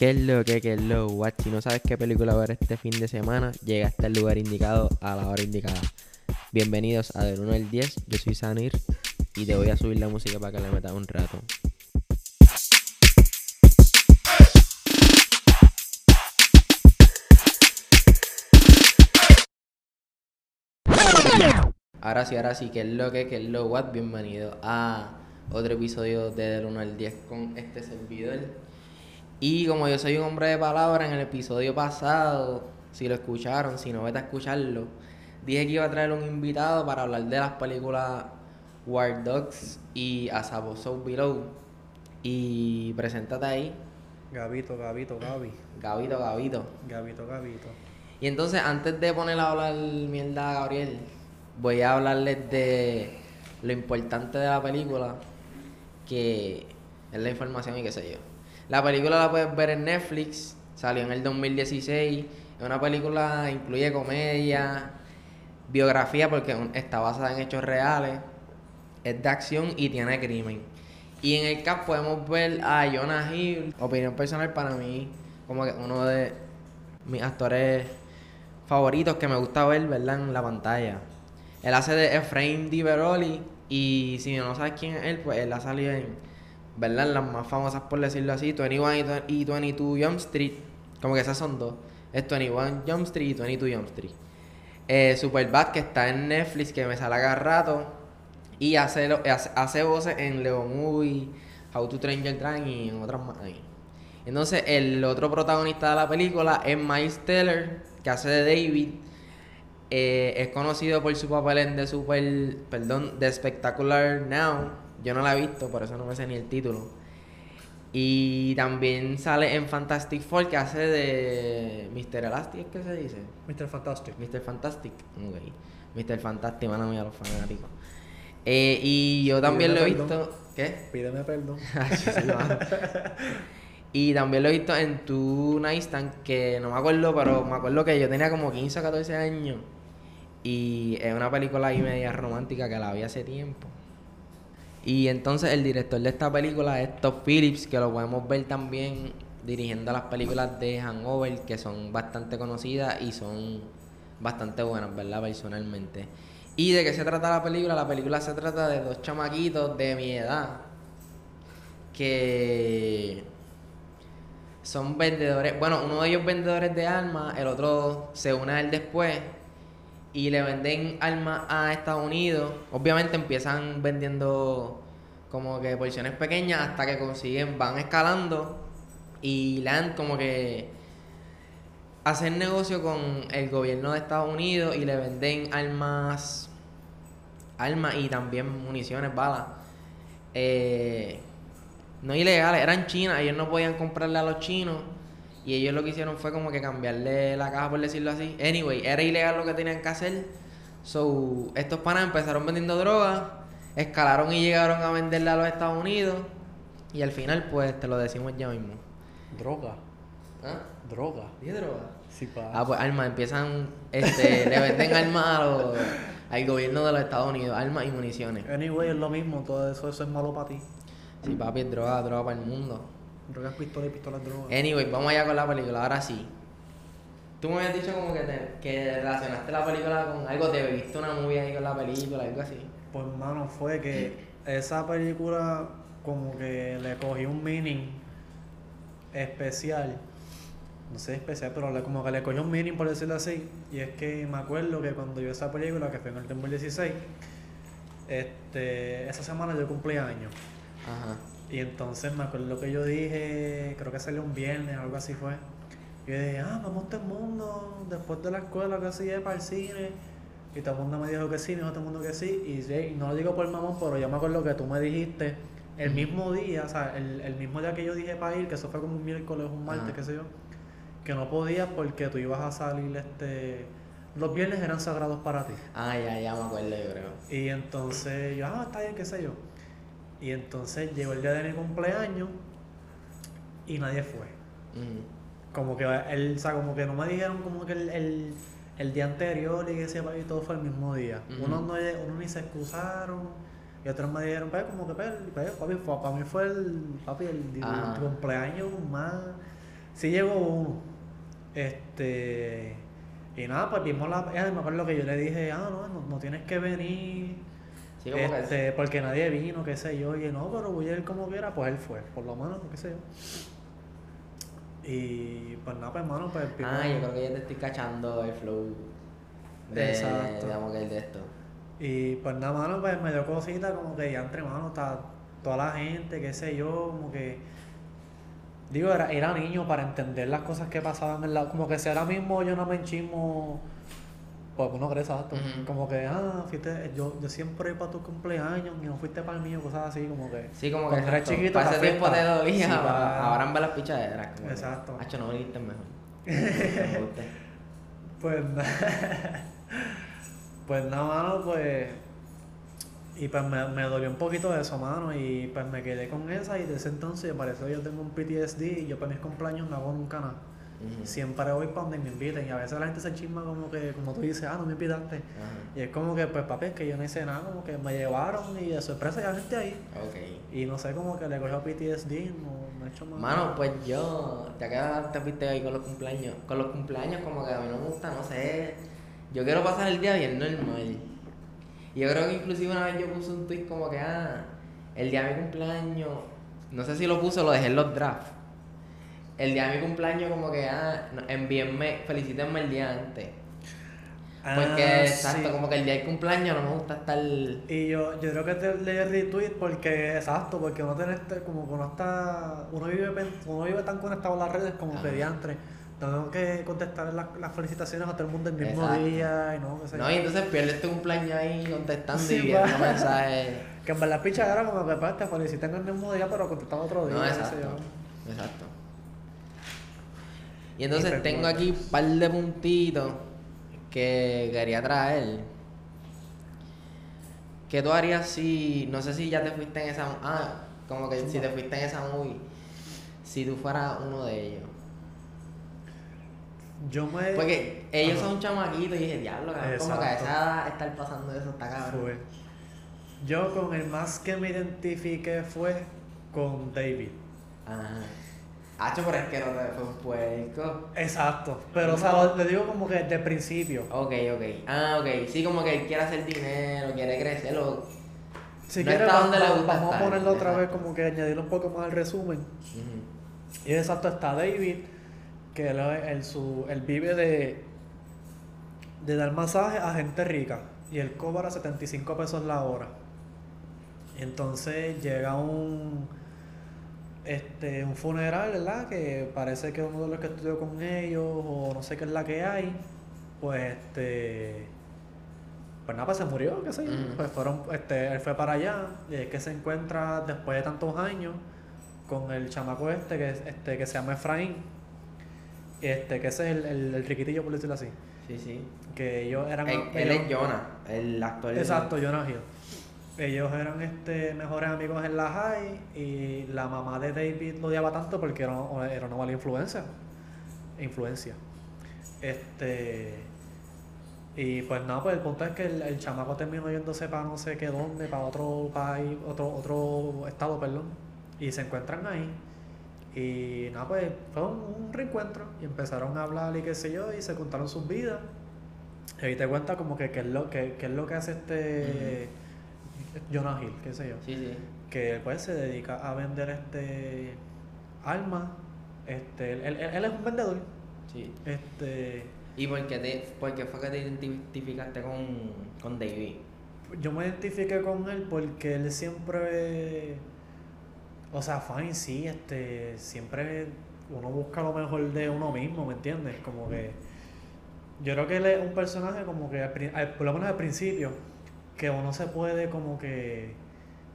¿Qué es lo que, qué es lo what? Si no sabes qué película ver este fin de semana, llega hasta el lugar indicado a la hora indicada. Bienvenidos a Del 1 al 10, yo soy Sanir y te voy a subir la música para que le metas un rato. Ahora sí, ahora sí, ¿qué es lo que, qué es lo what? Bienvenido a otro episodio de Del 1 al 10 con este servidor. Y como yo soy un hombre de palabra, en el episodio pasado, si lo escucharon, si no vete a escucharlo, dije que iba a traer un invitado para hablar de las películas War Dogs y Asabo So Below. Y preséntate ahí, Gabito, Gabito, Gabi. Gabito, Gabito. Gabito, Gabito. Y entonces, antes de poner a hablar mierda a Gabriel, voy a hablarles de lo importante de la película, que es la información y qué sé yo. La película la puedes ver en Netflix, salió en el 2016. Es una película, incluye comedia, biografía, porque está basada en hechos reales, es de acción y tiene crimen. Y en el cast podemos ver a Jonah Hill, opinión personal para mí, como que uno de mis actores favoritos que me gusta ver, ¿verdad? En la pantalla. Él hace de Efraín Di Veroli y si no sabes quién es él, pues él ha salido en, ¿verdad? Las más famosas, por decirlo así, 21 y 22 Jump Street. Como que esas son dos. Es 21 Jump Street y 22 Jump Street. Eh, Superbad, que está en Netflix, que me sale cada rato. Y hace, hace, voces en Leo Movie, How to Train Your Dragon y en otras más. Entonces, el otro protagonista de la película es Miles Teller, que hace de David. Eh, es conocido por su papel en The Super, perdón, The Spectacular Now. Yo no la he visto, por eso no me sé ni el título. Y también sale en Fantastic Four, que hace de Mr. Elastic, ¿es que se dice? Mr. Fantastic. Mr. Fantastic. Ok. Mr. Fantastic, mano mía, los fanáticos. Eh, y yo también lo he visto. ¿Qué? Pídeme perdón. Y también lo he visto en Tu Nightstand, que no me acuerdo, pero me acuerdo que yo tenía como 15 o 14 años. Y es una película ahí media romántica que la vi hace tiempo. Y entonces el director de esta película es Todd Phillips, que lo podemos ver también dirigiendo las películas de Hangover, que son bastante conocidas y son bastante buenas, ¿verdad? Personalmente. ¿Y de qué se trata la película? La película se trata de dos chamaquitos de mi edad que son vendedores, bueno, uno de ellos vendedores de armas, el otro se une a él después y le venden armas a Estados Unidos. Obviamente empiezan vendiendo como que porciones pequeñas hasta que consiguen, van escalando y dan como que hacen negocio con el gobierno de Estados Unidos y le venden armas, armas y también municiones, balas. Eh, no ilegales, eran chinas, ellos no podían comprarle a los chinos y ellos lo que hicieron fue como que cambiarle la caja por decirlo así. Anyway, era ilegal lo que tenían que hacer. So, estos panas empezaron vendiendo drogas, escalaron y llegaron a venderla a los Estados Unidos y al final pues te lo decimos ya mismo. Droga. ¿Ah? Droga. ¿Dije droga? Sí, pa. Ah, pues armas, empiezan, este, le venden armas a los- al gobierno de los Estados Unidos, armas y municiones. Anyway, es lo mismo. Todo eso, eso es malo para ti. Sí, papi, es droga, droga para el mundo. Drogas, pistolas y pistolas, drogas. Anyway, vamos allá con la película, ahora sí. Tú me habías dicho como que, te- que relacionaste la película con algo, te viste una movie ahí con la película, algo así. Pues, mano, fue que esa película como que le cogí un meaning especial. No sé especial, pero le- como que le cogí un meaning, por decirlo así. Y es que me acuerdo que cuando yo esa película, que fue en el 2016, este, esa semana yo cumplí años. Ajá. Y entonces me acuerdo que yo dije, creo que salió un viernes, algo así fue. Yo dije, ah, vamos a todo el mundo, después de la escuela, que sí, para el cine. Y todo el mundo me dijo que sí, me dijo todo el mundo que sí. Y, sí, y no lo digo por mamón, pero yo me acuerdo que tú me dijiste el mismo día, o sea, el, el mismo día que yo dije para ir, que eso fue como un miércoles, un martes, Ajá. qué sé yo, que no podías porque tú ibas a salir, este... Los viernes eran sagrados para ti. Ah, ya, ya me acuerdo, yo creo. Y entonces yo, ah, está bien, qué sé yo. Y entonces llegó el día de mi cumpleaños y nadie fue. Como que él, o sea, como que no me dijeron como que el, el, el día anterior y que ese y todo fue el mismo día. Ujú. Unos no unos ni se excusaron y otros me dijeron, pues como que pues, pues, papi, fue- para mí fue el papi el, cumpleaños más Sí llegó uno. Este. Y nada, pues vimos la. me acuerdo que yo le dije, ah, no, no, no tienes que venir. Sí, como que este, porque nadie vino, qué sé yo. Y no, pero voy a ir como quiera, pues él fue, por lo menos, qué sé yo. Y pues nada, pues hermano, pues Ah, yo creo que ya te estoy cachando el flow de, Exacto. digamos que el de esto. Y pues nada, mano, pues me dio cosita como que ya entre manos está toda la gente, qué sé yo, como que. Digo, era, era niño para entender las cosas que pasaban en la. Como que si ahora mismo yo no me enchismo. Pues uno cree exacto. Como que, ah, fuiste, yo, yo siempre para tu cumpleaños y no fuiste para el mío, cosas así, como que. Sí, como que Cuando exacto, chiquito, para ese tiempo te dolía, Sí, para- ahora en ver las pichaderas. como Exacto. Hacho, no viniste mejor. Me. Pues nada. pues nada, mano, pues. Y pues me, me dolió un poquito eso, mano. Y pues me quedé con esa. Y desde ese entonces, parece que yo tengo un PTSD. Y yo para mis cumpleaños no hago nunca nada. Siempre voy para donde me inviten. Y a veces la gente se chisma como que, como tú dices, ah, no me invitaste. Ajá. Y es como que, pues papi, es que yo no hice nada. Como que me llevaron y de sorpresa ya gente ahí. Ok. Y no sé, como que le cogió PTSD. No, no he hecho más. Mano, pues yo, ya que te fuiste ahí con los cumpleaños, con los cumpleaños como que a mí no me gusta, no sé, yo quiero pasar el día bien normal. Y yo creo que inclusive una vez yo puse un tweet como que, ah, el día de mi cumpleaños, no sé si lo puse o lo dejé en los drafts. El día de mi cumpleaños como que, ah, envíenme, felicítenme el día antes. Porque, Ah, exacto, sí. como que el día del cumpleaños no me gusta estar... Y yo, yo creo que te leí retweet porque, exacto, porque uno tiene este, como que uno está, uno vive, uno vive tan conectado a las redes como Ajá. pediantre. Tengo que contestar las, las felicitaciones a todo el mundo el mismo Exacto. día y no, qué sé. No, y entonces pierdes tu cumpleaños ahí contestando Sí, y viendo mensajes. Que en verdad picha era como que pues, te felicitan el mismo día, pero contestaba otro día. No, exacto. Exacto. Y entonces tengo aquí un par de puntitos que quería traer. ¿Qué tú harías si, no sé si ya te fuiste en esa, ah, como que si te fuiste en esa movie, si tú fueras uno de ellos? Yo me... Porque ellos Ajá. son chamaquitos y dije, diablo, cabrón, como que a esa edad estar pasando eso está cabrón. Fue. Yo con el más que me identifiqué fue con David. Ajá. Hacho, pero es que no te fue un puerco. Exacto. Pero, o sea, lo- le digo como que de principio. Ok, ok. Ah, ok. Sí, como que él quiere hacer dinero, quiere crecer o... Si No quieres, está donde le va- gusta vamos a ponerlo otra vez como que añadir un poco más al resumen. Y exacto está David, que él, él, su, él vive de, de dar masaje a gente rica. Y él cobra 75 pesos la hora. Entonces llega un este un funeral, ¿verdad? Que parece que uno de los que estudió con ellos, o no sé qué es la que hay, pues este pues nada, pues se murió, qué sé yo. Ujú. Pues fueron, este, él fue para allá, y es que se encuentra después de tantos años con el chamaco este que, es- este, que se llama Efraín. Este, que ese es el, el, el riquitillo, por decirlo así. Sí, sí. Que ellos eran. Él, él es Jonah, el actor. Exacto, Jonah Hill. Ellos eran este, mejores amigos en la high y la mamá de David lo odiaba tanto porque era, era una mala influencia. Influencia. Este. Y pues nada, pues el punto es que el, el chamaco terminó yéndose para no sé qué dónde, para otro país, otro, otro estado, perdón. Y se encuentran ahí. Y nada, pues fue un, un reencuentro. Y empezaron a hablar y qué sé yo, y se contaron sus vidas. Y ahí te cuenta como que qué es lo, que, qué es lo que hace este Jonah Hill, qué sé yo. Sí, sí. Que pues se dedica a vender este armas. Este, él, él- él es un vendedor. sí. Este, ¿Y por qué, te, por qué fue que te identificaste con, con David? yo me identifiqué con él porque él siempre, o sea, fine, sí, este, siempre uno busca lo mejor de uno mismo, ¿me entiendes? Como que yo creo que él es un personaje como que, al- por lo menos al principio, que uno se puede como que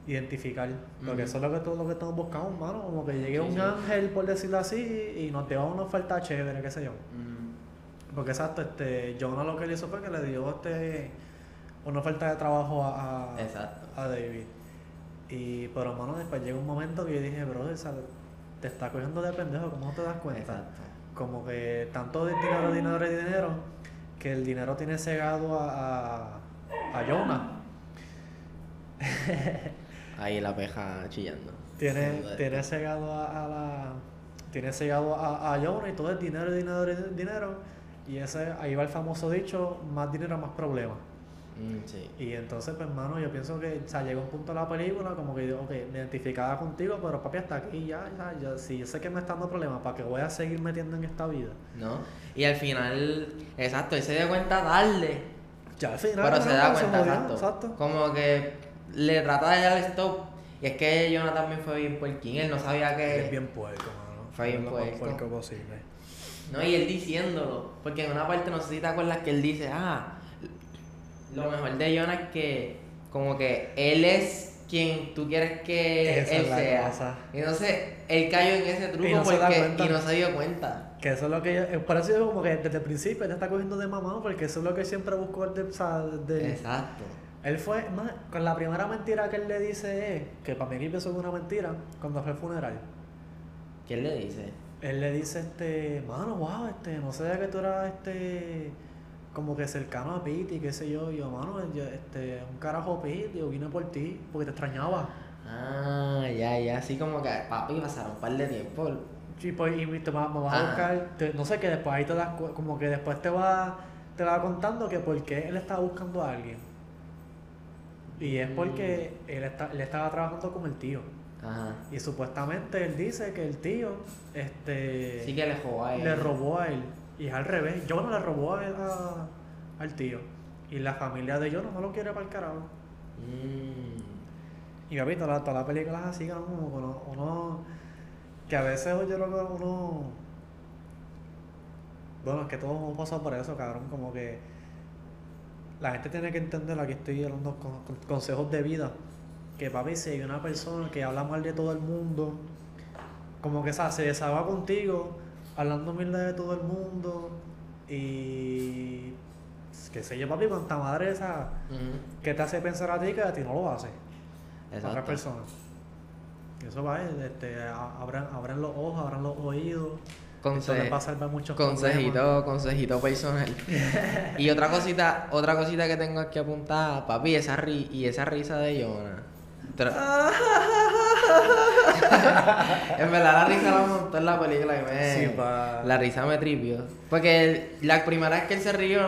identificar, porque Ujú. eso es lo que todos lo que estamos buscando, mano, como que llegue Sí, un sí. ángel, por decirlo así, y nos dé una oferta chévere, qué sé yo. Mm, Porque exacto, este, Jonah lo que él hizo fue que le dio este una oferta de trabajo a, a, Exacto. a David. Y pero mano, después llega un momento que yo dije, brother, ¿sabes? te está cogiendo de pendejo, ¿cómo no te das cuenta? Exacto. Como que tanto de dinero, dinero y dinero, que el dinero tiene cegado a, a, a Jonah. Ahí la peja chillando. Tiene, tiene cegado a, a la. tiene cegado a, a Jonah y todo es dinero, dinero, dinero. Y ese, ahí va el famoso dicho, más dinero, más problemas. Mm, sí. Y entonces, pues, hermano, yo pienso que, o sea, llega un punto de la película como que, ok, me identificaba contigo, pero papi, hasta aquí ya, ya, ya, si yo sé que me está dando problemas, ¿para qué voy a seguir metiendo en esta vida? ¿No? Y al final, exacto, él se dio cuenta tarde. Ya al final, Pero se da cuenta, exacto. Como que le trata de dar stop. Y es que Jonah también fue bien puerquín. Él no sabía que. Es bien puerco, mano. Fue bien puerco. puerco posible. No, y él diciéndolo. Porque en una parte, no sé si te acuerdas que él dice, ah, lo mejor de Jonah es que, como que él es quien tú quieres que Esa él sea. cosa. Y entonces, él cayó en ese truco Y no porque, y no se dio cuenta. Que eso es lo que yo, eh, por eso como que desde el principio él está cogiendo de mamá, porque eso es lo que siempre buscó desde, o sea, Exacto. Él fue, más, con la primera mentira que él le dice es, que para mí que empezó con una mentira, cuando fue al funeral. ¿Quién le dice? Él le dice, este, mano, wow, este, no sabía que tú eras, este, como que cercano a y qué sé yo. Y yo, mano, este, un carajo Pete, yo vine por ti, porque te extrañaba. Ah, ya, ya. Así como que, papi, pasaron un par de tiempo. Y, pues, y te va- me vas a Ah. buscar, te- no sé, que después ahí te das, como que después te va, te va contando que por qué él estaba buscando a alguien. Y es porque él, está, él estaba trabajando con el tío. Ajá. Y supuestamente él dice que el tío, este... Sí que le jugó a él. le robó a él. Y es al revés. Yo no le robó a él a- al tío. Y la familia de yo no lo quiere para el carajo. Mm. Y papi, toda la, toda la película es así, como uno, uno- Que a veces yo creo que uno. Bueno, es que todos hemos pasado por eso, cabrón. Como que. La gente tiene que entender, aquí estoy dando con, con- consejos de vida. Que papi, si hay una persona que habla mal de todo el mundo, como que ¿sabes? se desahoga contigo, hablando mierda de todo el mundo, y. Que sé yo, papi, cuánta madre esa. Que te hace pensar a ti que a ti no lo hace a otras Exacto. personas. Y Eso va, este, a- abran, abran los ojos, abran los oídos. Va Conse problemas. consejito, consejito personal. y otra cosita, otra cosita que tengo aquí apuntada, papi, esa ri y esa risa de Jonah. En verdad la risa la montó en la película y me... Sí, pa. La risa me tripió. Porque el- la primera vez que él se rió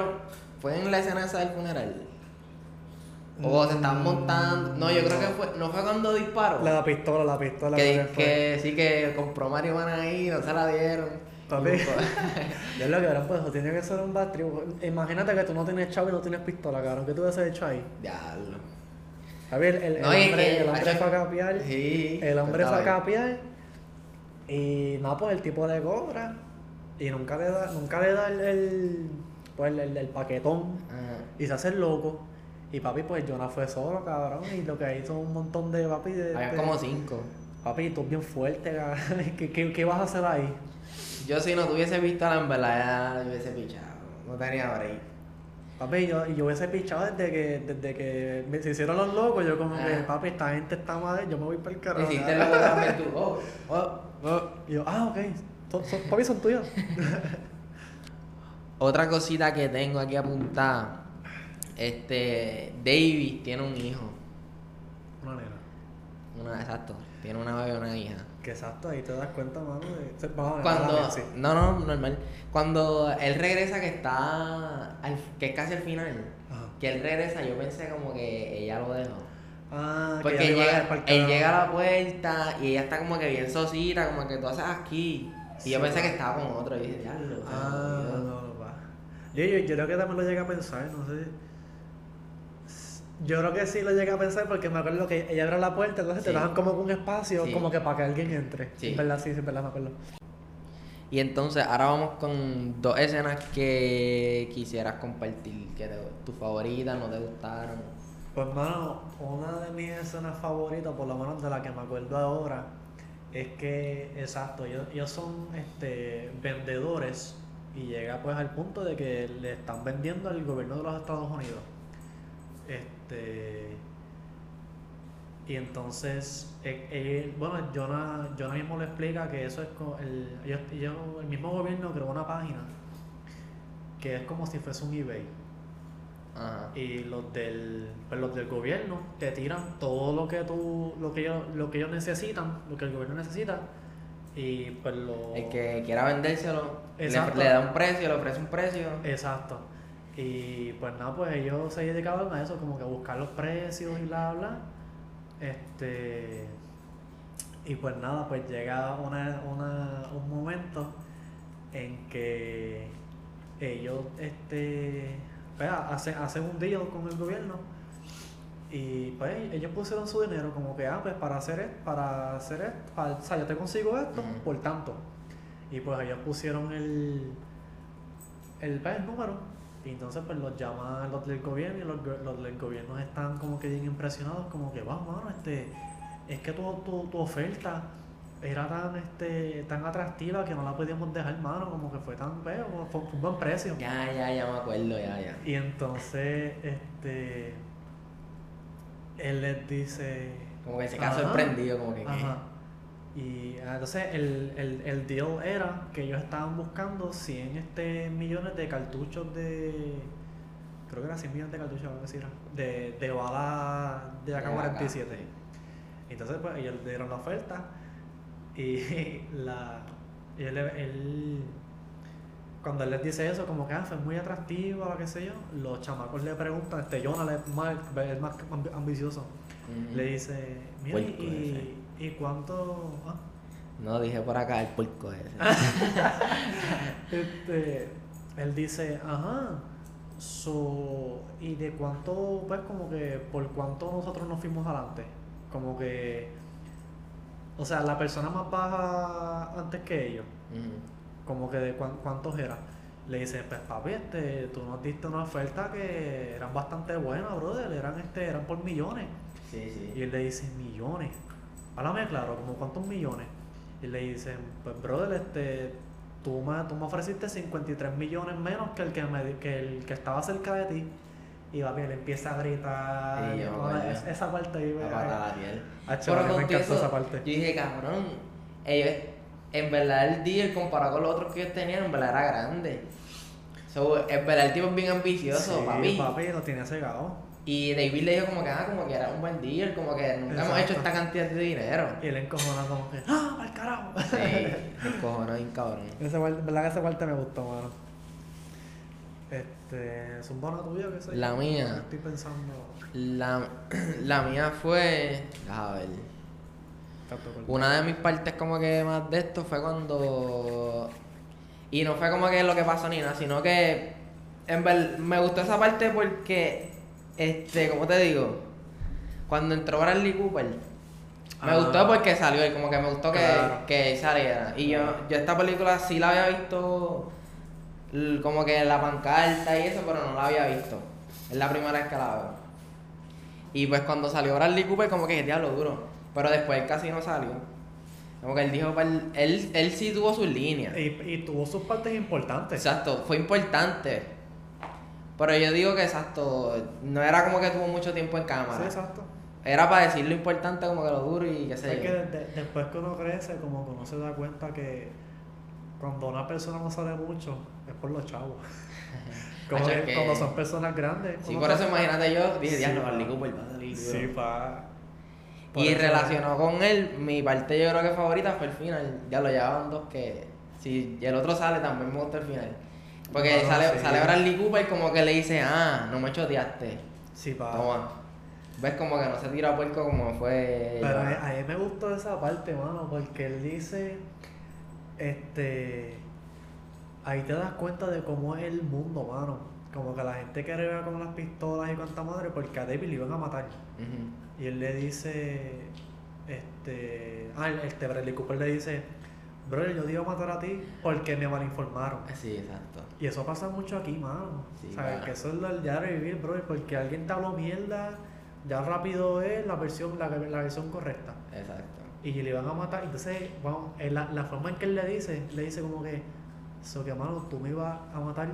fue en la escena esa del funeral. O se estaban montando. No, yo creo que fue. No fue cuando disparó. La pistola, la pistola. que, que sí que compró marihuana ahí, no se la dieron. Papi. Yo lo que ahora pues tiene que ser un bad trip. Imagínate que tú no tienes chavo y no tienes pistola, cabrón. ¿Qué tú hubieses hecho ahí? Diablo. A ver, el, el No, hombre, el hombre fue a capiar. Sí. El hombre fue a capiar. Y no, pues el tipo le cobra. Y nunca le da, nunca le da el, el, pues, el, el- paquetón. Ajá. Y se hace loco. Y papi, pues Jonah fue solo, cabrón. Y lo que hizo un montón de papi de. Había de- como cinco. Papi, tú bien fuerte, cabrón. ¿Qué, qué, qué vas a hacer ahí? Yo si no tuviese pistola, en verdad yo hubiese pichado. No tenía break. Papi, yo, yo hubiese pichado desde que, desde que me- se hicieron los locos. Yo como que, Ah. papi, esta gente está madre, yo me voy para el carajo. Hiciste lo que también tú. Oh, oh, oh. Y yo, ah, ok. Son- son- papi, son tuyos. Otra cosita que tengo aquí apuntada. Este. David tiene un hijo. Una nena. Una, exacto. Tiene una bebé y una hija. Que exacto, ahí te das cuenta, mano. De, Cuando. sí. No, no, normal. Cuando él regresa, que está. al- que es casi al final. Ajá. Que él regresa, yo pensé como que ella lo dejó. Ah, Porque que ya él llega, él llega a la puerta y ella está como que bien sosita, como que tú haces aquí. Y yo pensé va. que estaba con otro. Y dije, diablo. se Ah, jodió". no, no, va. Yo, yo, yo creo que también lo llegué a pensar, no sé. Yo creo que sí lo llegué a pensar porque me acuerdo que ella abre la puerta, entonces te dejan como un espacio, Sí. como que para que alguien entre. Sí. Verdad, sí, sí, verdad me acuerdo. Y entonces ahora vamos con dos escenas que quisieras compartir, que te, tus favoritas, no te gustaron. Pues, mano, una de mis escenas favoritas, por lo menos de la que me acuerdo ahora, es que, exacto, ellos, ellos son este, vendedores y llega pues al punto de que le están vendiendo al gobierno de los Estados Unidos. Este. Y entonces, eh, eh, bueno, Jonah, Jonah mismo le explica que eso es como el, ellos- ellos- el mismo gobierno creó una página que es como si fuese un eBay. Ajá. Y los del, pues los del gobierno te tiran todo lo que tú, lo que ellos, lo que ellos necesitan, lo que el gobierno necesita, Y pues lo... El que quiera vendérselo, le, le da un precio, le ofrece un precio. Exacto. Y pues nada, pues ellos se dedicaban a eso, como que a buscar los precios y bla, bla. Este. Y pues nada, pues llega una, una, un momento en que ellos este, pues, hacen, hacen un deal con el gobierno y pues ellos pusieron su dinero como que, ah, pues para hacer esto, para hacer esto, para- o sea, yo te consigo esto, por tanto. Y pues ellos pusieron el, el, pues, el número y entonces pues los llaman los del gobierno y los, los del gobierno están como que bien impresionados, como que, vamos, mano, este, es que tu, tu, tu oferta era tan este tan atractiva que no la podíamos dejar mano, como que fue tan feo, como fue, fue un buen precio. Ya, ya, ya me acuerdo, ya, ya. Y entonces, este, él les dice... Como que se queda sorprendido, como que. Ajá. Y ah, entonces el, el, el deal era que ellos estaban buscando 100 este, millones de cartuchos de... Creo que era 100 millones de cartuchos, algo así era. De, de bala de De AK-47. sí. Entonces, pues ellos le dieron la oferta y la. y él, él- cuando él les dice eso, como que ah, fue muy atractiva, qué sé yo, los chamacos le preguntan, este Jonah es más, es más ambi- ambicioso, Ujú. le dice, mira, y, y cuánto. ah, No, dije por acá el puerco ese. este, él dice, ajá, so, y de cuánto, pues como que, por cuánto nosotros nos fuimos adelante, como que, o sea, la persona más baja antes que ellos, como que de cuán- cuántos era. Le dice, pues papi, este, tú nos diste una oferta que eran bastante buenas, brother, eran este, eran por millones. Sí, Y sí. él le dice, millones. Háblame claro, como cuántos millones. Y le dicen, pues brother, este, tú me, tú me ofreciste 53 millones menos que el que, me, que el que estaba cerca de ti. Y papi, él empieza a gritar. Sí, no, es- esa parte ahí, a piel. Ah, Pero me encantó esa parte. Yo dije, cabrón, ellos, en verdad el deal comparado con los otros que ellos tenían, en verdad era grande. So, en verdad el tipo es bien ambicioso, Sí, papi. papi, lo tenía cegado. Y David le dijo como que, ah, como que era un buen deal, como que nunca hemos hecho esta cantidad de dinero. Y él encojonado como que, ¡ah, al carajo! Sí, el cojones bien cabrón. Esa parte, verdad que esa parte me gustó, mano. Este, ¿es un bono tuyo que sé? La mía. Estoy pensando. La, la mía fue, a ver, una de mis partes como que más de esto fue cuando... Y no fue como que lo que pasó ni nada, sino que en ver, me gustó esa parte porque, este, ¿cómo te digo? Cuando entró Bradley Cooper, me Ah. gustó porque salió y como que me gustó que, Claro. que él saliera. Y yo, yo esta película sí la había visto como que en la pancarta y eso, pero no la había visto. Es la primera vez que la veo. Y pues cuando salió Bradley Cooper como que diablo duro. Pero después él casi no salió. Como que él dijo, él, él sí tuvo sus líneas. Y, y tuvo sus partes importantes. Exacto, fue importante. Pero yo digo que exacto, no era como que tuvo mucho tiempo en Sí, cámara. exacto. Era para decir lo importante como que lo duro y qué sé Es yo. que de- de- después que uno crece, como que uno se da cuenta que cuando una persona no sale mucho, es por los chavos. Como Hacho, que cuando son personas grandes. Sí, por eso imagínate yo, dije, Sí, diablo, pa. Bradley Cooper va a salir duro". Sí, pa. Por Y relacionado con él, mi parte yo creo que favorita fue el final. Ya lo llevaban dos que. Si el otro sale, también me gusta el final. Porque No, sale, sí. sale Bradley Cooper como que le dice, ah, no me choteaste. Sí, pa. Toma. ¿Ves como que no se tira a puerco como fue. Pero a, a mí me gustó esa parte, mano, porque él dice, este, ahí te das cuenta de cómo es el mundo, mano. Como que la gente que arriba con las pistolas y cuanta madre, porque a David le iban a matar. Y él le dice, este, ah, este Bradley Cooper le dice, brother, yo te iba a matar a ti porque me malinformaron. Sí, exacto. Y eso pasa mucho aquí, mano. Sí, ¿Sabes? va. Que eso es lo ya de vivir, brother, porque alguien te habló mierda, ya rápido es la versión, la, la versión correcta. Exacto. Y le van a matar. Entonces, vamos, en la, la forma en que él le dice, le dice como que, so que mano, tú me ibas a matar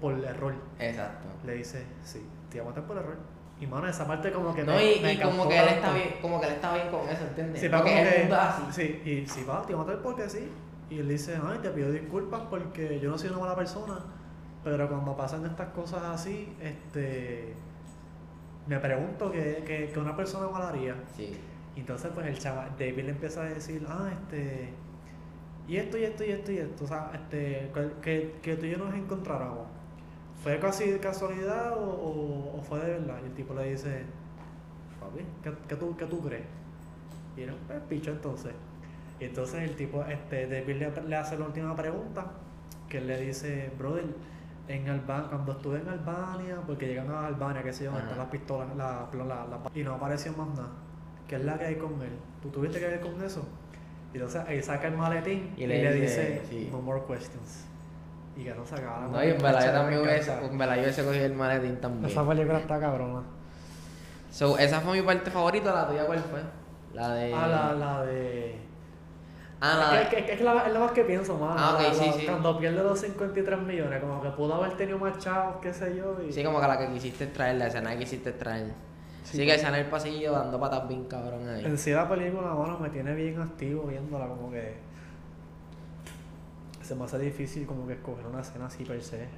por error. Exacto. Le dice, sí, te iba a matar por error. Y mano, esa parte como que No, me- y, me y como que él tanto. está bien, como que él está bien con eso, ¿entiendes? Sí, Porque como que- así. Sí, y si va, te matar porque sí. Y él dice, ay, te pido disculpas porque yo no soy una mala persona. Pero cuando pasan estas cosas así, este me pregunto qué que, que una persona mal haría. Sí. Y entonces pues el chaval, David le empieza a decir, ah, este, y esto, y esto, y esto, y esto, o sea, este, que- que, que tú y yo nos encontráramos, ¿fue casi casualidad o, o- o fue de verdad? Y el tipo le dice, papi, ¿qué, qué tú, qué tú crees? Y él, pues, picho entonces. Y entonces el tipo, este, David le, le hace la última pregunta, que él le dice, brother, en Albania, cuando estuve en Albania, porque llegan a Albania, qué sé yo, donde están las pistolas, la, la, la- y no apareció más nada. ¿Qué es la que hay con él? ¿Tú tuviste que ver con eso? Y entonces ahí saca el maletín y, Y le, dice, sí. no more questions. Y que no se acaba la No, y en verdad yo también hubiese, en verdad yo hubiese cogido el maletín también. Esa película está cabrona. So, esa fue mi parte favorita, la tuya cuál fue? La de... Ah, la, la de... Ah, la de... Es, que- es que es la, es lo más que pienso, mano. Ah, ok, La- sí, la- sí. Cuando pierde los 53 millones, como que pudo haber tenido más chavos, qué sé yo. Y... Sí, como que la que quisiste traer, la escena que quisiste traer. Sí, Sí, que esa en el pasillo dando patas bien cabrón ahí. En sí la película, mano, me tiene bien activo viéndola, como que... Se me hace difícil como que escoger una escena así per se.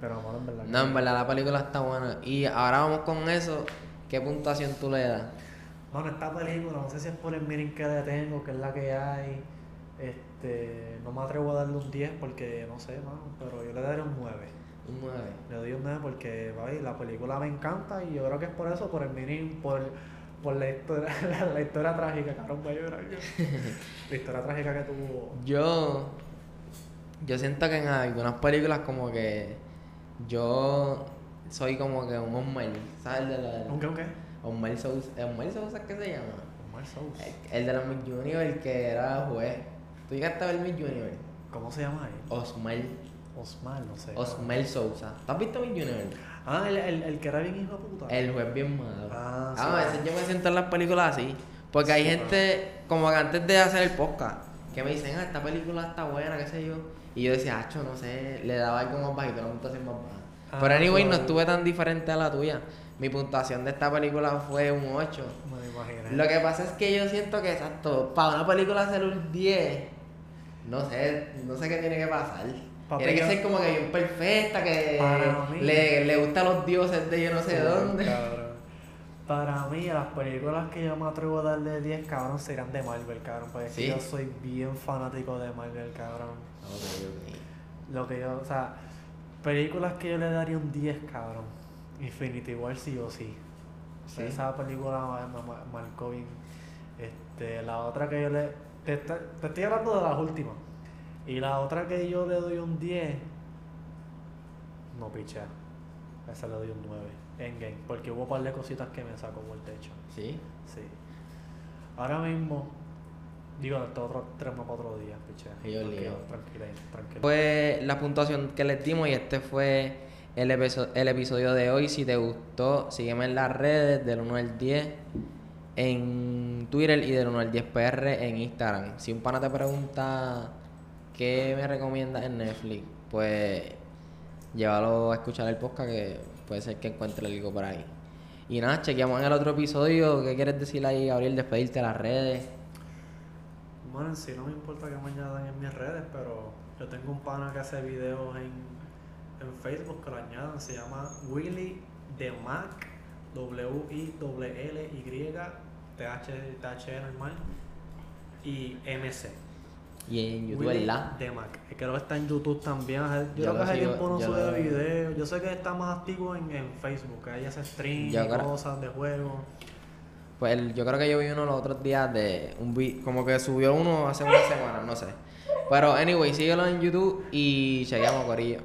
Pero, mano, en verdad... No, en verdad la película está buena. Y ahora vamos con eso. ¿Qué puntuación tú le das? Mano, esta película, no sé si es por el meaning que le tengo, que es la que hay. Este, no me atrevo a darle un 10 porque no sé, mano, pero yo le daré un 9. Un 9. Le doy un 9 porque vaya, la película me encanta y yo creo que es por eso, por el meaning, por, por la, historia, la, la historia trágica, cabrón, voy a llorar yo. La historia trágica que tuvo. Yo. Yo siento que en algunas películas, como que. Yo soy como que un Osmel. ¿Sabes? El de la. ¿Un qué, un qué? Osmel Sousa. ¿Osmel Sousa es que se llama? Omar Sousa. El, el de los Miss Junior, el que era juez. ¿Tú llegaste a ver Miss Junior? ¿Cómo se llama él? Osmel. Osmar, no sé. Osmel Sousa. ¿Tú has visto Miss Junior? Ah, el, el, el que era bien hijo de puta. El juez bien malo. Ah, sí. a veces yo me siento en las películas así. Porque hay Sí, gente, como que antes de hacer el podcast, que me dicen, ah, esta película está buena, qué sé yo. Y yo decía, acho, no sé, le daba algo más bajito, la puntuación más baja. Ah, Pero anyway, no estuve tan diferente a la tuya. Mi puntuación de esta película fue un 8. Me imaginé. Lo que pasa es que yo siento que, exacto, para una película hacer un 10, no sé, no sé qué tiene que pasar. Papi, tiene que ser como que bien perfecta, que le, le gustan los dioses de yo no sé Sí, dónde. cabrón. Para mí, las películas que yo me atrevo a darle 10, cabrón, serán de Marvel, cabrón. Porque ¿Sí? yo soy bien fanático de Marvel, cabrón. Lo que yo, o sea, películas que yo le daría un 10, cabrón. Infinity War sí o sí. Esa película me, marcó bien. Este, la otra que yo le. Te, te- te estoy hablando de las últimas. Y la otra que yo le doy un 10. No picha. A esa le doy un 9. Endgame. Porque hubo un par de cositas que me sacó por el techo. Sí. Sí. Ahora mismo. Digo, estos otros tres más para otro día, yo Tranquilo, lío. tranquila, tranquila. Fue la puntuación que les dimos y este fue el, el episodio de hoy. Si te gustó, sígueme en las redes del 1 al 10 en Twitter y del 1 al 10 PR en Instagram. Si un pana te pregunta qué me recomiendas en Netflix, pues llévalo a escuchar el podcast que puede ser que encuentre algo por ahí. Y nada, chequeamos en el otro episodio. ¿Qué quieres decir ahí, Gabriel? Despedirte de las redes. Bueno, en sí no me importa que me añadan en mis redes, pero yo tengo un pana que hace videos en, en Facebook que lo añadan. Se llama Willy de Mac, W-I-L-L-Y, T-H, T-H normal, y MC. Y en YouTube, Willy Mac. Creo que está en YouTube también. Yo, Yo creo que hace tiempo no sube lo- videos. Yo sé que está más activo en, en Facebook, que ahí hace stream Yo y creo- cosas de juegos. Pues el- yo creo que yo vi uno los otros días de un vi- como que subió uno hace una semana, no sé. Pero anyway, síguelo en YouTube y chequeamos Corillo.